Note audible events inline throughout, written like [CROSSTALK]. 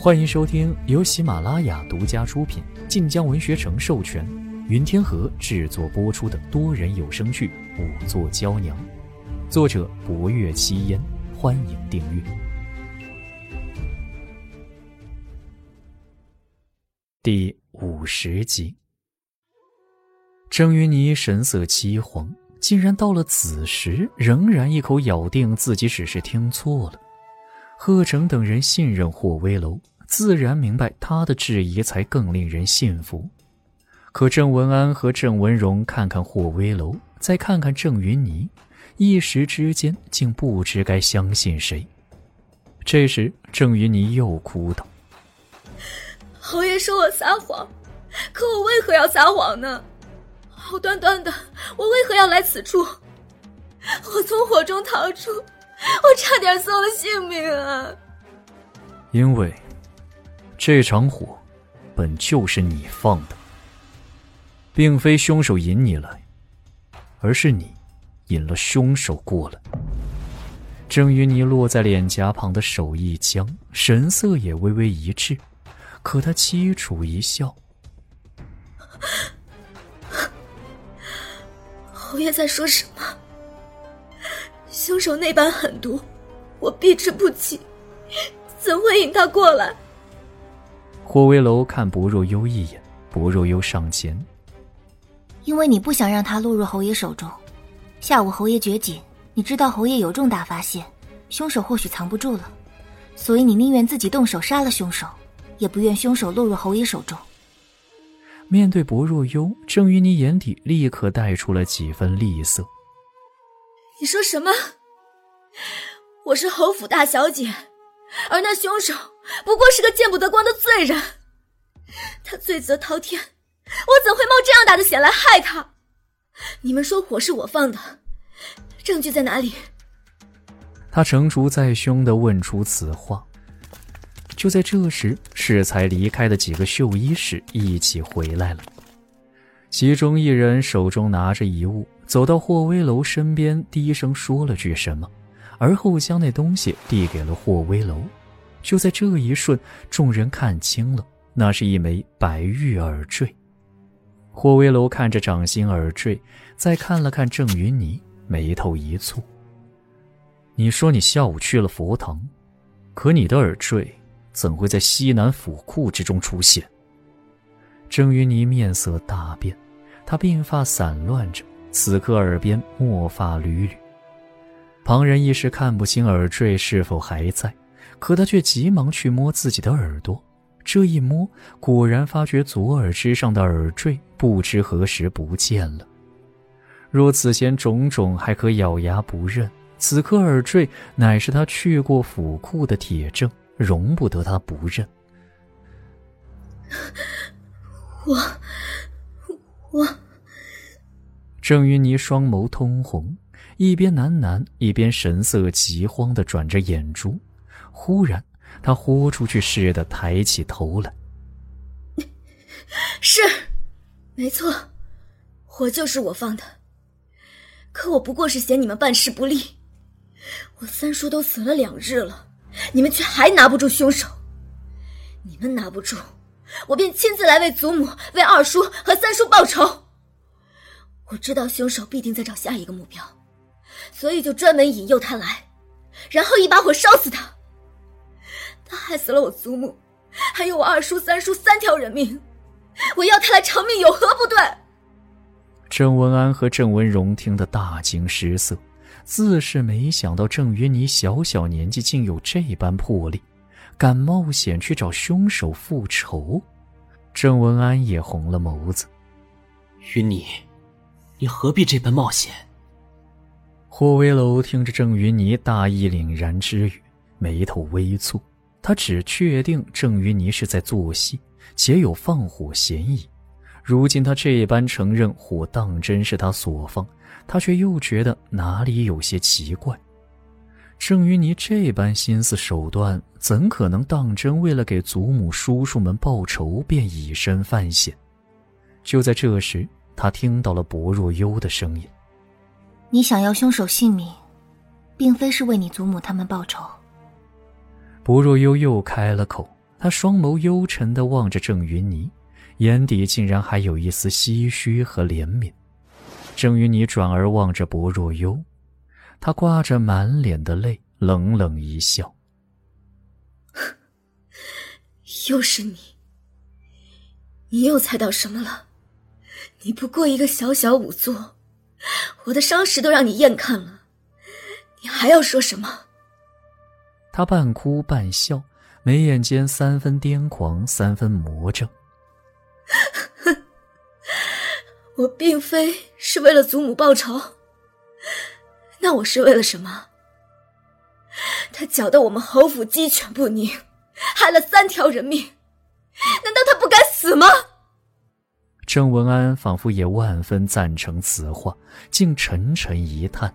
欢迎收听由喜马拉雅独家出品、晋江文学城授权、云天河制作播出的多人有声剧《五座娇娘》，作者：博月七烟。欢迎订阅。第五十集，郑云霓神色凄惶，竟然到了子时，仍然一口咬定自己只是听错了。贺成等人信任霍威楼，自然明白他的质疑才更令人信服。可郑文安和郑文荣看看霍威楼，再看看郑云霓，一时之间竟不知该相信谁。这时，郑云霓又哭道：“侯爷说我撒谎，可我为何要撒谎呢？好端端的，我为何要来此处？我从火中逃出。” [LAUGHS] 我差点送了性命啊！因为这场火本就是你放的，并非凶手引你来，而是你引了凶手过来。郑云霓落在脸颊旁的手一僵，神色也微微一滞，可他凄楚一笑：“侯爷在说什么？”凶手那般狠毒，我避之不及，怎会引他过来？霍威楼看薄若幽一眼，薄若幽上前，因为你不想让他落入侯爷手中。下午侯爷绝井，你知道侯爷有重大发现，凶手或许藏不住了，所以你宁愿自己动手杀了凶手，也不愿凶手落入侯爷手中。面对薄若幽，郑于你眼底立刻带出了几分厉色。你说什么？我是侯府大小姐，而那凶手不过是个见不得光的罪人。他罪责滔天，我怎会冒这样大的险来害他？你们说火是我放的，证据在哪里？他成竹在胸的问出此话。就在这时，适才离开的几个绣衣使一起回来了，其中一人手中拿着一物。走到霍威楼身边，低声说了句什么，而后将那东西递给了霍威楼。就在这一瞬，众人看清了，那是一枚白玉耳坠。霍威楼看着掌心耳坠，再看了看郑云霓，眉头一蹙：“你说你下午去了佛堂，可你的耳坠怎会在西南府库之中出现？”郑云霓面色大变，她鬓发散乱着。此刻耳边墨发缕缕，旁人一时看不清耳坠是否还在，可他却急忙去摸自己的耳朵。这一摸，果然发觉左耳之上的耳坠不知何时不见了。若此前种种还可咬牙不认，此刻耳坠乃是他去过府库的铁证，容不得他不认。我，我。郑云霓双眸通红，一边喃喃，一边神色急慌的转着眼珠。忽然，她豁出去似的抬起头来：“是，没错，火就是我放的。可我不过是嫌你们办事不力。我三叔都死了两日了，你们却还拿不住凶手。你们拿不住，我便亲自来为祖母、为二叔和三叔报仇。”我知道凶手必定在找下一个目标，所以就专门引诱他来，然后一把火烧死他。他害死了我祖母，还有我二叔、三叔三条人命，我要他来偿命，有何不对？郑文安和郑文荣听得大惊失色，自是没想到郑云妮小小年纪竟有这般魄力，敢冒险去找凶手复仇。郑文安也红了眸子，云霓。你何必这般冒险？霍威楼听着郑云霓大义凛然之语，眉头微蹙。他只确定郑云霓是在做戏，且有放火嫌疑。如今他这般承认火当真是他所放，他却又觉得哪里有些奇怪。郑云霓这般心思手段，怎可能当真为了给祖母叔叔们报仇，便以身犯险？就在这时。他听到了薄若幽的声音：“你想要凶手性命，并非是为你祖母他们报仇。”薄若幽又开了口，他双眸幽沉的望着郑云霓，眼底竟然还有一丝唏嘘和怜悯。郑云霓转而望着薄若幽，他挂着满脸的泪，冷冷一笑：“ [LAUGHS] 又是你，你又猜到什么了？你不过一个小小仵作，我的伤势都让你验看了，你还要说什么？”他半哭半笑。眉眼间三分癫狂，三分魔怔。[LAUGHS] 我并非是为了祖母报仇，那我是为了什么？他搅得我们侯府鸡犬不宁，害了三条人命，难道他不该死吗？郑文安仿佛也万分赞成此话，竟沉沉一叹：“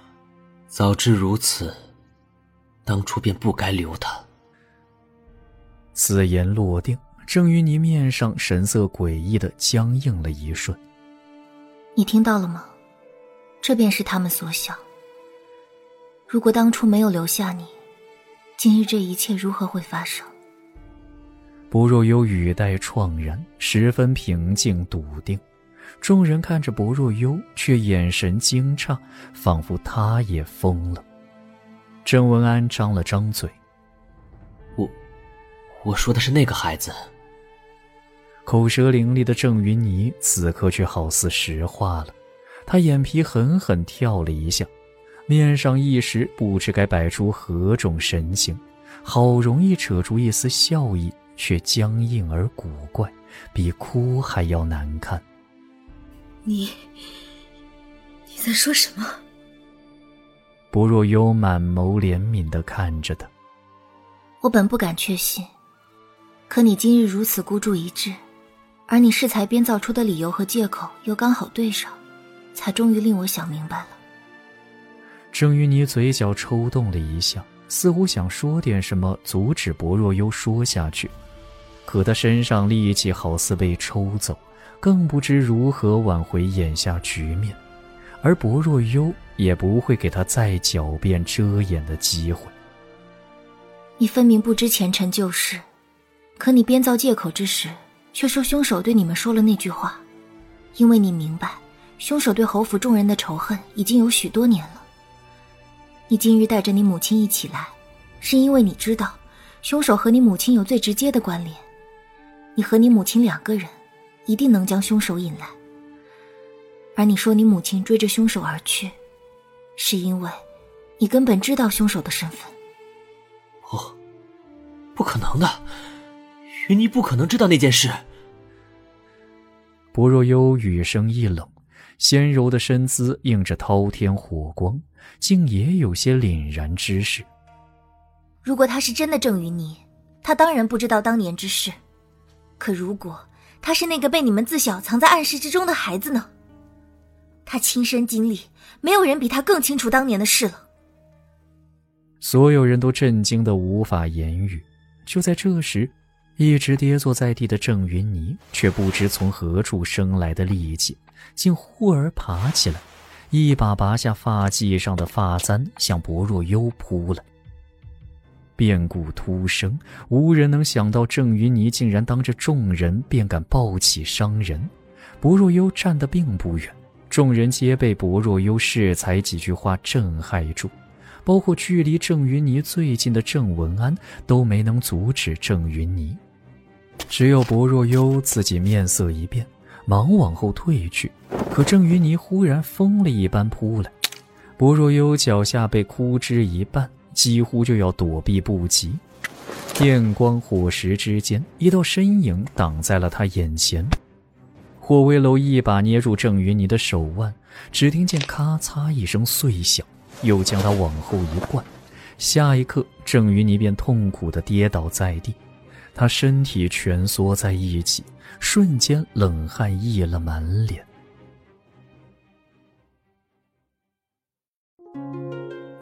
[SIGHS] 早知如此。”当初便不该留他。此言落定，郑云霓面上神色诡异的僵硬了一瞬。你听到了吗？这便是他们所想。如果当初没有留下你，今日这一切如何会发生？薄若幽语带怆然，十分平静笃定。众人看着薄若幽，却眼神惊诧，仿佛他也疯了。郑文安张了张嘴：“我，我说的是那个孩子。”口舌伶俐的郑云霓此刻却好似石化了，他眼皮狠狠跳了一下，面上一时不知该摆出何种神情，好容易扯出一丝笑意，却僵硬而古怪，比哭还要难看。你，你在说什么？薄若幽满眸怜悯的看着他。我本不敢确信，可你今日如此孤注一掷，而你适才编造出的理由和借口又刚好对上，才终于令我想明白了。郑云霓嘴角抽动了一下，似乎想说点什么阻止薄若幽说下去，可他身上力气好似被抽走，更不知如何挽回眼下局面。而薄若幽也不会给他再狡辩遮掩的机会。你分明不知前尘旧事，可你编造借口之时，却说凶手对你们说了那句话，因为你明白，凶手对侯府众人的仇恨已经有许多年了。你今日带着你母亲一起来，是因为你知道，凶手和你母亲有最直接的关联，你和你母亲两个人，一定能将凶手引来。而你说你母亲追着凶手而去，是因为，你根本知道凶手的身份。哦，不可能的，云霓不可能知道那件事。薄若幽语声一冷，纤柔的身姿映着滔天火光，竟也有些凛然之势。如果他是真的郑云霓，他当然不知道当年之事；可如果他是那个被你们自小藏在暗室之中的孩子呢？他亲身经历，没有人比他更清楚当年的事了。所有人都震惊的无法言语。就在这时，一直跌坐在地的郑云霓却不知从何处生来的力气，竟忽而爬起来，一把拔下发髻上的发簪，向薄若幽扑了。变故突生，无人能想到郑云霓竟然当着众人便敢暴起伤人。薄若幽站得并不远。众人皆被薄若幽恃才几句话震撼住，包括距离郑云霓最近的郑文安都没能阻止郑云霓。只有薄若幽自己面色一变，忙往后退去。可郑云霓忽然疯了一般扑来，薄若幽脚下被枯枝一绊，几乎就要躲避不及。电光火石之间，一道身影挡在了他眼前。霍威楼一把捏住郑云霓的手腕，只听见咔嚓一声碎响，又将她往后一灌。下一刻，郑云霓便痛苦地跌倒在地，她身体蜷缩在一起，瞬间冷汗溢了满脸。